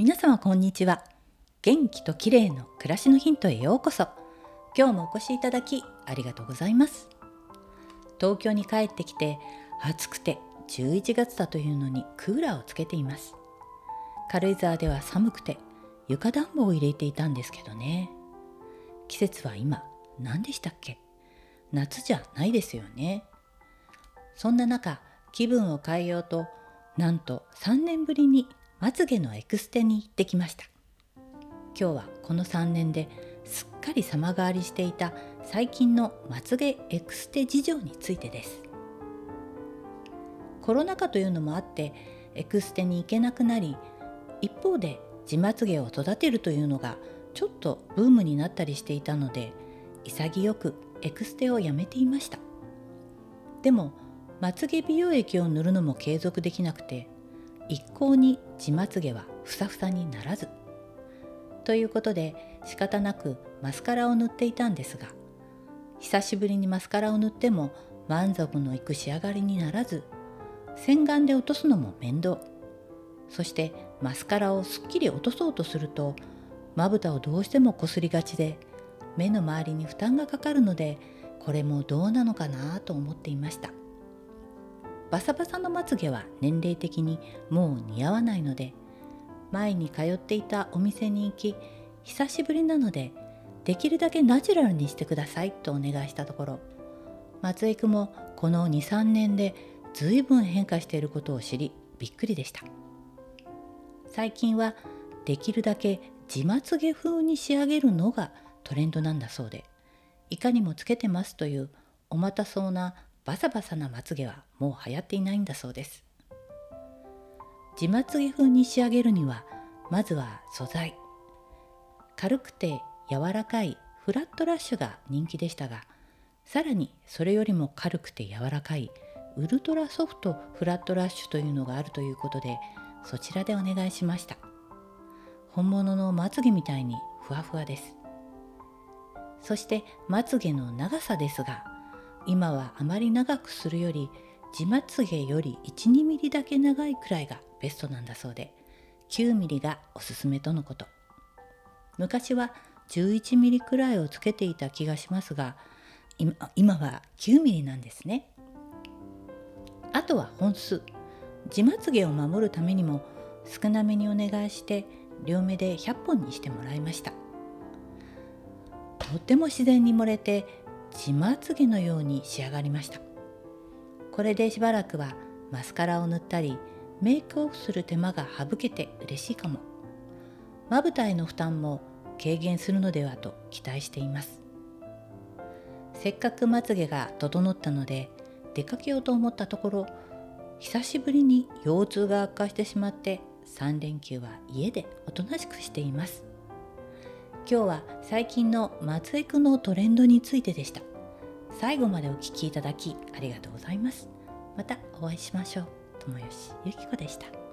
皆様こんにちは。元気と綺麗の暮らしのヒントへようこそ。今日もお越しいただきありがとうございます。東京に帰ってきて暑くて11月だというのにクーラーをつけています。軽井沢では寒くて床暖房を入れていたんですけどね。季節は今何でしたっけ？夏じゃないですよね。そんな中気分を変えようとなんと3年ぶりにまつげのエクステに行ってきました。今日はこの3年ですっかり様変わりしていた最近のまつげエクステ事情についてです。コロナ禍というのもあってエクステに行けなくなり一方で地まつげを育てるというのがちょっとブームになったりしていたので潔くエクステをやめていました。でもまつげ美容液を塗るのも継続できなくて一向に地まつげはふさふさにならず。ということで仕方なくマスカラを塗っていたんですが久しぶりにマスカラを塗っても満足のいく仕上がりにならず洗顔で落とすのも面倒。そしてマスカラをすっきり落とそうとするとまぶたをどうしてもこすりがちで目の周りに負担がかかるのでこれもどうなのかなと思っていました。バサバサのまつげは年齢的にもう似合わないので前に通っていたお店に行き久しぶりなのでできるだけナチュラルにしてくださいとお願いしたところ松井くもこの23年で随分変化していることを知りびっくりでした。最近はできるだけ地まつげ風に仕上げるのがトレンドなんだそうでいかにもつけてますというおまたそうなバサバサなまつげはもう流行っていないんだそうです。地まつげ風に仕上げるにはまずは素材。軽くて柔らかいフラットラッシュが人気でしたがさらにそれよりも軽くて柔らかいウルトラソフトフラットラッシュというのがあるということでそちらでお願いしました。本物のまつげみたいにふわふわです。そしてまつげの長さですが今はあまり長くするより地まつげより12ミリだけ長いくらいがベストなんだそうで9ミリがおすすめとのこと。昔は11ミリくらいをつけていた気がしますが今今は9ミリなんですね。あとは本数。地まつげを守るためにも少なめにお願いして両目で100本にしてもらいました。とっても自然に漏れて地まつげのように仕上がりました。これでしばらくはマスカラを塗ったりメイクオフする手間が省けて嬉しいかも。まぶたへの負担も軽減するのではと期待しています。せっかくまつげが整ったので出かけようと思ったところ久しぶりに腰痛が悪化してしまって3連休は家でおとなしくしています。今日は最近の松江区のトレンドについてでした。最後までお聴きいただきありがとうございます。またお会いしましょう。友吉ゆき子でした。